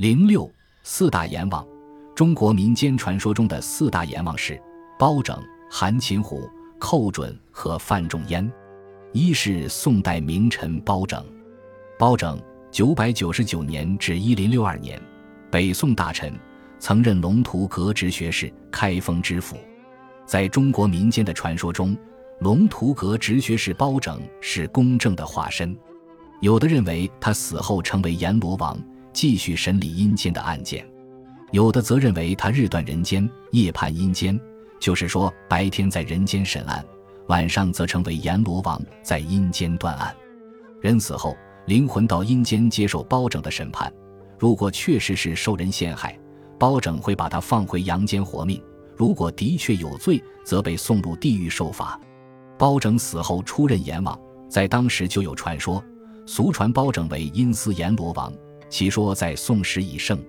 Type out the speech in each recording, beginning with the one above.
零六四大阎王，中国民间传说中的四大阎王是包拯、韩擒虎、寇准和范仲淹。一是宋代名臣包拯，包拯九百九十九年至一零六二年，北宋大臣，曾任龙图阁直学士、开封知府。在中国民间的传说中，龙图阁直学士包拯是公正的化身。有的认为他死后成为阎罗王。继续审理阴间的案件，有的则认为他日断人间，夜判阴间，就是说白天在人间审案，晚上则成为阎罗王在阴间断案。人死后，灵魂到阴间接受包拯的审判。如果确实是受人陷害，包拯会把他放回阳间活命；如果的确有罪，则被送入地狱受罚。包拯死后出任阎王，在当时就有传说，俗传包拯为阴司阎罗王。其说在《宋史》已盛，《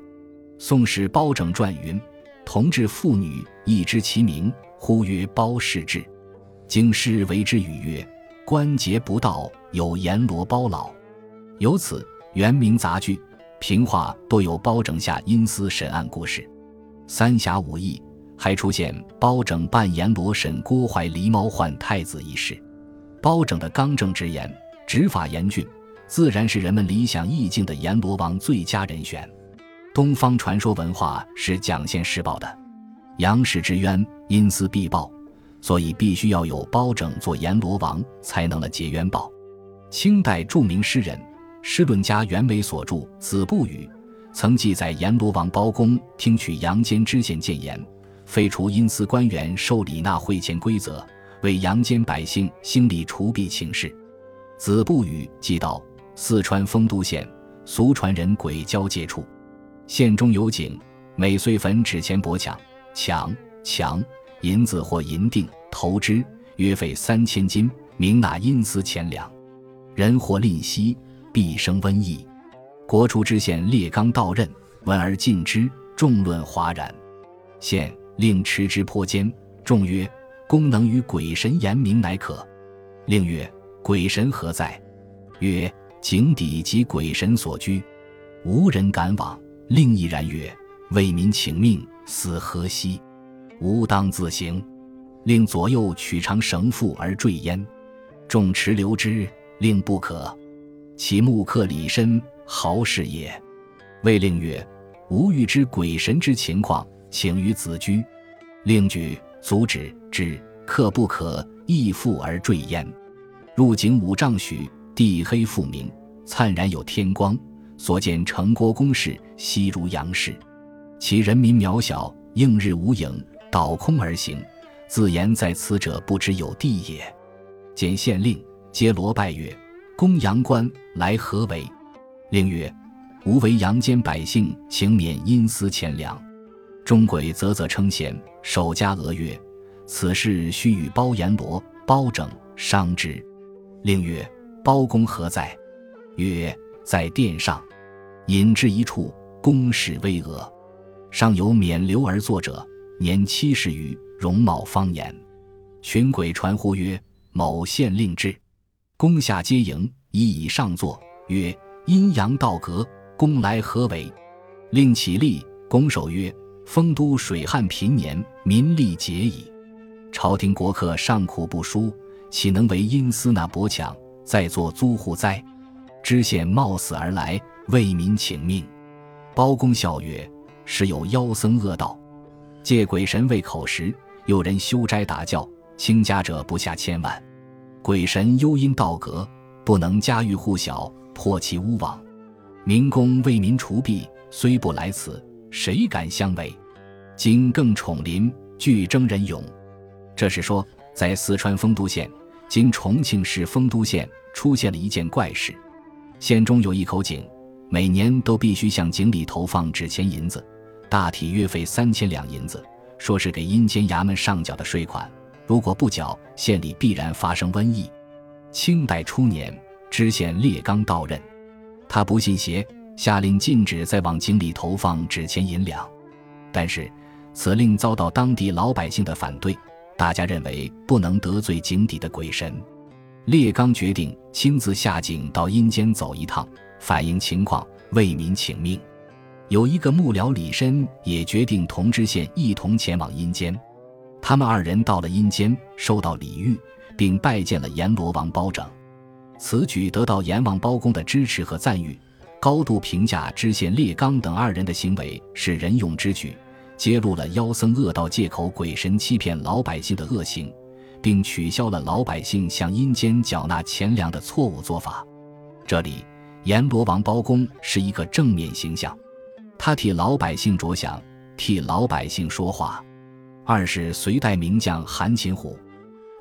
宋史·包拯传》云：“同治妇女亦知其名，呼曰包氏志。经师为之语曰：‘关节不到，有阎罗包老。’由此，原名杂剧、评话多有包拯下阴司审案故事。《三侠五义》还出现包拯扮阎罗审郭槐狸猫换太子一事。包拯的刚正直言，执法严峻。自然是人们理想意境的阎罗王最佳人选。东方传说文化是讲现世报的，阳世之冤，阴司必报，所以必须要有包拯做阎罗王，才能了结冤报。清代著名诗人、诗论家袁枚所著《子不语》，曾记载阎罗王包公听取阳间知县谏言，废除阴司官员受礼纳贿钱规则，为阳间百姓兴理除弊请示。《子不语》记道。四川丰都县俗传人鬼交界处，县中有井，每岁焚纸钱帛抢抢抢银子或银锭投之，约费三千金，名纳阴司钱粮。人或吝惜，必生瘟疫。国初知县列刚到任，闻而禁之，众论哗然。县令持之颇坚，众曰：“公能与鬼神言明，乃可。”令曰：“鬼神何在？”曰：井底及鬼神所居，无人敢往。另一然曰：“为民请命，死何惜？吾当自行。”令左右取长绳缚而坠焉。众持留之，令不可。其木刻李身，豪士也。魏令曰：“吾欲知鬼神之情况，请于子居。”令举阻止之，刻不可，亦复而坠焉。入井五丈许。地黑复明，灿然有天光。所见城郭宫室，悉如阳世。其人民渺小，映日无影，倒空而行。自言在此者，不知有地也。见县令，皆罗拜曰：“公阳官来何为？”令曰：“吾为阳间百姓，请免阴司钱粮。”中鬼啧啧称贤，守家额曰：“此事须与包阎罗、包拯商之。”令曰。包公何在？曰：在殿上。引至一处，宫室巍峨，上有冕旒而坐者，年七十余，容貌方严。群鬼传呼曰：“某县令至。”宫下皆迎，一以上座。曰：“阴阳道隔，公来何为？”令起立，拱手曰：“丰都水旱贫年，民力竭矣。朝廷国客尚苦不舒，岂能为阴司那薄强？”在做租户哉？知县冒死而来，为民请命。包公笑曰：“时有妖僧恶道，借鬼神为口实，有人修斋打教，倾家者不下千万。鬼神幽阴道阁，不能家喻户晓，破其屋网。民工为民除弊，虽不来此，谁敢相违？今更宠邻，俱征人勇。”这是说，在四川丰都县（今重庆市丰都县）。出现了一件怪事，县中有一口井，每年都必须向井里投放纸钱银子，大体约费三千两银子，说是给阴间衙门上缴的税款。如果不缴，县里必然发生瘟疫。清代初年，知县列刚到任，他不信邪，下令禁止再往井里投放纸钱银两。但是此令遭到当地老百姓的反对，大家认为不能得罪井底的鬼神。列刚决定亲自下井到阴间走一趟，反映情况，为民请命。有一个幕僚李绅也决定同知县一同前往阴间。他们二人到了阴间，受到礼遇，并拜见了阎罗王包拯。此举得到阎王包公的支持和赞誉，高度评价知县列刚等二人的行为是仁勇之举，揭露了妖僧恶道借口鬼神欺骗老百姓的恶行，并取消了老百姓向阴间缴纳钱粮的错误做法。这里，阎罗王包公是一个正面形象，他替老百姓着想，替老百姓说话。二是隋代名将韩擒虎，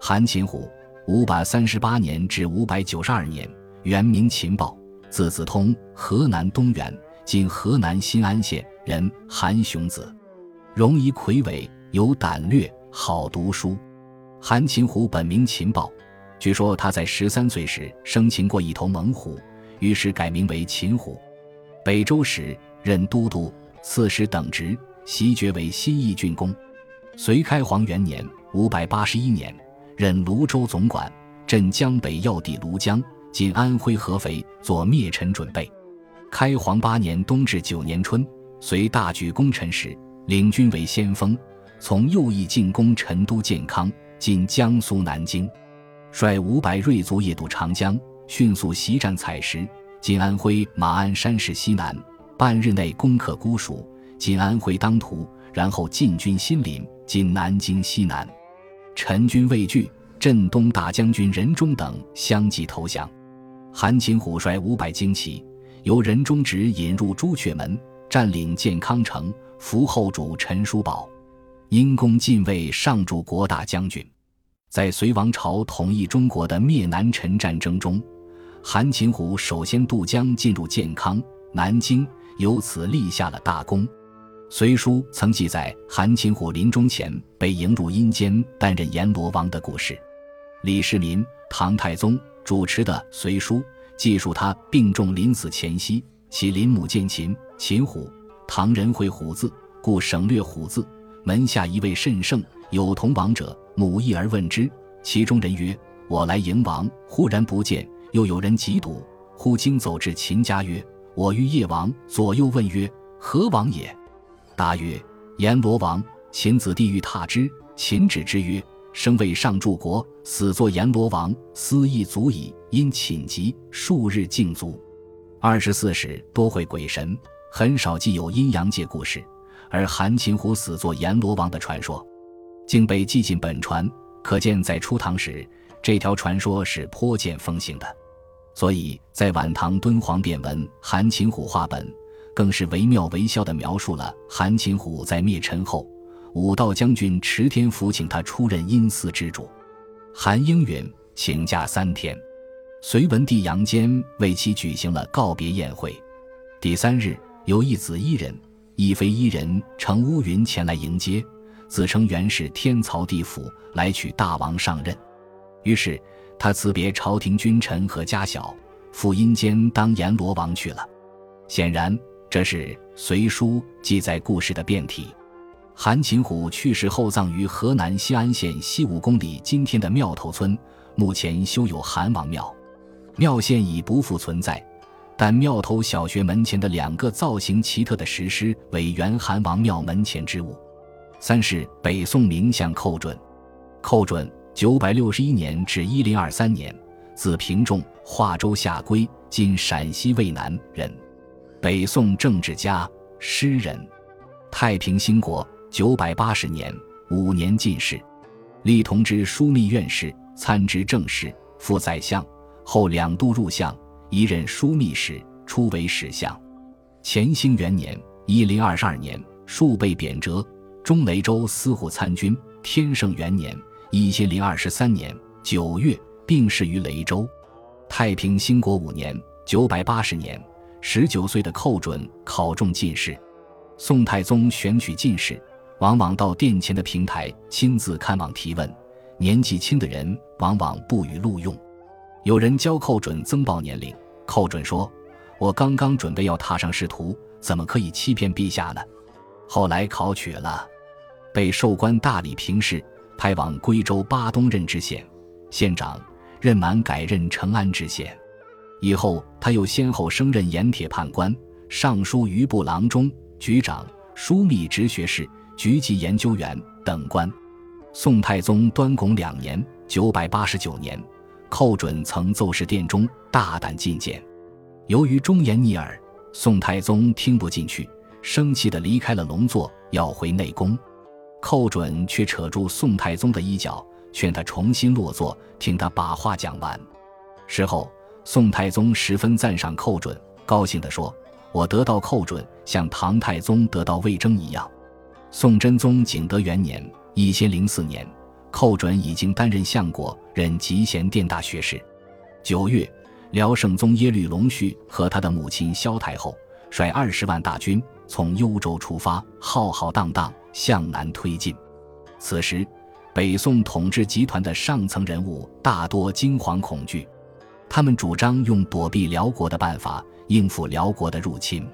韩擒虎，五百三十八年至五百九十二年，原名秦豹，字子通，河南东原（今河南新安县）人，韩雄子，容仪魁伟，有胆略，好读书。韩擒虎本名秦豹，据说他在十三岁时生擒过一头猛虎，于是改名为秦虎。北周时任都督、刺史等职，袭爵为新义郡公。隋开皇元年（五百八十一年），任泸州总管，镇江北要地庐江（今安徽合肥），做灭陈准备。开皇八年冬至九年春，随大举攻陈时，领军为先锋，从右翼进攻陈都建康（今江苏南京），率五百锐卒夜渡长江，迅速袭占采石（今安徽马鞍山市西南），半日内攻克姑蜀（今安徽当涂），然后进军新林。今南京西南，陈军畏惧，镇东大将军任忠等相继投降。韩擒虎率五百精骑，由任忠直引入朱雀门，占领建康城，俘后主陈叔宝，因功进位上柱国大将军。在隋王朝统一中国的灭南陈战争中，韩擒虎首先渡江进入建康、南京，由此立下了大功。《隋书》曾记载韩擒虎临终前被迎入阴间担任阎罗王的故事。李世民、唐太宗主持的《隋书》记述他病重临死前夕，其临母见秦秦虎，唐人会虎字，故省略虎字。门下一位甚圣，有同王者，母一而问之，其中人曰：“我来迎王，忽然不见。”又有人疾堵，忽经走至秦家曰：“我欲夜王。”左右问曰：“何王也？”答曰：“阎罗王。”秦子弟欲踏之，秦止之曰：“生为上柱国，死作阎罗王，思亦足矣。”因寝疾数日，静足。二十四史多会鬼神，很少记有阴阳界故事，而韩擒虎死作阎罗王的传说，竟被记进本传，可见在初唐时，这条传说是颇见风行的。所以在晚唐敦煌变文《韩擒虎画本》。更是惟妙惟肖地描述了韩擒虎在灭陈后，武道将军池天福请他出任阴司之主。韩英允请假三天，隋文帝杨坚为其举行了告别宴会。第三日，有一子一人，一妃一人乘乌云前来迎接，自称原是天曹地府来取大王上任。于是他辞别朝廷君臣和家小，赴阴间当阎罗王去了。显然。这是《隋书》记载故事的变体。韩擒虎去世后葬于河南新安县西五公里今天的庙头村，目前修有韩王庙，庙现已不复存在。但庙头小学门前的两个造型奇特的石狮为元韩王庙门前之物。三是北宋名相寇准，寇准九百六十一年至一零二三年，字平仲，华州下归（今陕西渭南）人。北宋政治家、诗人，太平兴国九百八十年五年进士，历同知枢密院事，参知政事，副宰相，后两度入相，一任枢密使，初为史相。乾兴元年一零二十二年，数被贬谪，中雷州司户参军。天圣元年一千零二十三年九月，病逝于雷州。太平兴国五年九百八十年。十九岁的寇准考中进士，宋太宗选取进士，往往到殿前的平台亲自看望提问，年纪轻的人往往不予录用。有人教寇准增报年龄，寇准说：“我刚刚准备要踏上仕途，怎么可以欺骗陛下呢？”后来考取了，被授官大理平事，派往归州巴东任知县、县长，任满改任成安知县。以后，他又先后升任盐铁判官、尚书余部郎中、局长、枢密直学士、局级研究员等官。宋太宗端拱两年（九百八十九年），寇准曾奏事殿中大胆进谏，由于忠言逆耳，宋太宗听不进去，生气地离开了龙座，要回内宫。寇准却扯住宋太宗的衣角，劝他重新落座，听他把话讲完。事后，宋太宗十分赞赏寇准，高兴地说：“我得到寇准，像唐太宗得到魏征一样。”宋真宗景德元年。一千零四年，寇准已经担任相国，任集贤殿大学士。九月，辽圣宗耶律隆绪和他的母亲萧太后率二十万大军从幽州出发，浩浩荡荡向南推进。此时，北宋统治集团的上层人物大多惊惶恐惧，他们主张用躲避辽国的办法应付辽国的入侵。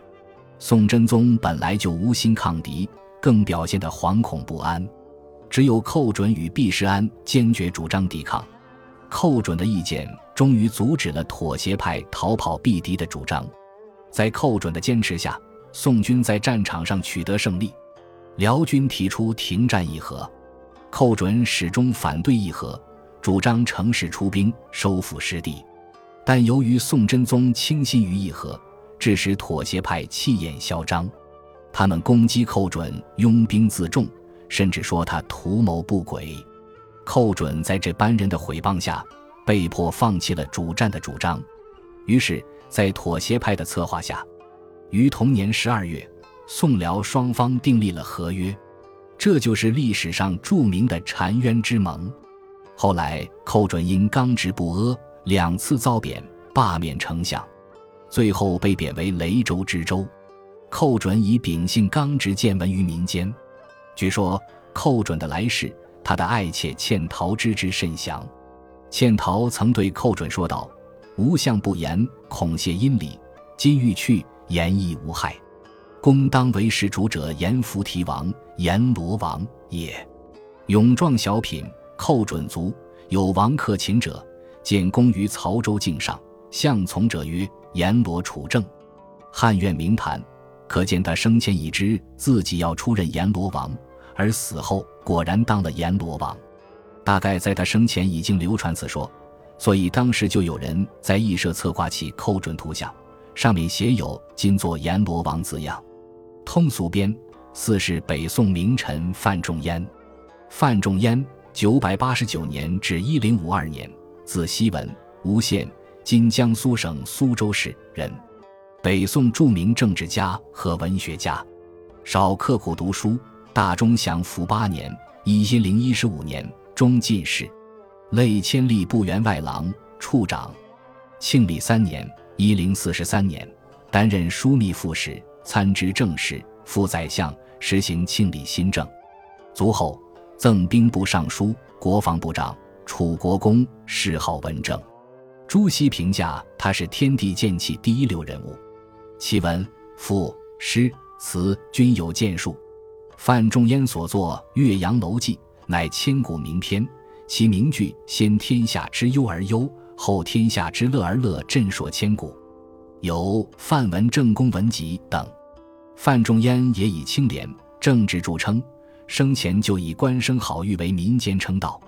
宋真宗本来就无心抗敌，更表现得惶恐不安。只有寇准与毕世安坚决主张抵抗，寇准的意见终于阻止了妥协派逃跑避敌的主张。在寇准的坚持下，宋军在战场上取得胜利。辽军提出停战议和，寇准始终反对议和，主张乘势出兵收复失地。但由于宋真宗倾心于议和，致使妥协派气焰嚣张，他们攻击寇准拥兵自重。甚至说他图谋不轨，寇准在这班人的毁谤下，被迫放弃了主战的主张。于是，在妥协派的策划下，于同年十二月，宋辽双方订立了合约，这就是历史上著名的澶渊之盟。后来，寇准因刚直不阿，两次遭贬，罢免丞相，最后被贬为雷州知州。寇准以秉性刚直见闻于民间。据说寇准的来世，他的爱妾倩桃知之甚详。倩桃曾对寇准说道：“无相不言，恐泄阴礼。今欲去，言亦无害。公当为世主者，阎浮提王、阎罗王也。”勇壮小品，寇准卒。有王克勤者，见公于曹州境上，相从者曰：“阎罗处政。”汉苑明谈，可见他生前已知自己要出任阎罗王。而死后果然当了阎罗王，大概在他生前已经流传此说，所以当时就有人在义社侧挂起寇准图像，上面写有“今作阎罗王”字样。通俗编：四是北宋名臣范仲淹。范仲淹，九百八十九年至一零五二年，字希文，吴县（今江苏省苏州市）人，北宋著名政治家和文学家，少刻苦读书。大中祥符八年（一千零一十五年）中进士，累千吏部员外郎、处长。庆历三年（一零四十三年）担任枢密副使、参知政事、副宰相，实行庆历新政。卒后，赠兵部尚书、国防部长，楚国公，谥号文正。朱熹评价他是天地剑气第一流人物，其文、赋、诗、词均有建树。范仲淹所作《岳阳楼记》乃千古名篇，其名句“先天下之忧而忧，后天下之乐而乐”，震烁千古。有《范文正公文集》等。范仲淹也以清廉正直著称，生前就以官声好誉为民间称道，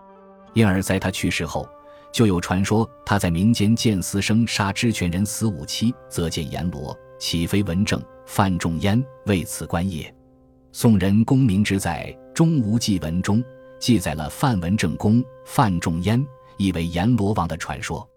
因而在他去世后，就有传说他在民间见私生杀知权人死五七，则见阎罗，岂非文正、范仲淹为此官也？宋人公明之在《中无记文》中记载了范文正公、范仲淹以为阎罗王的传说。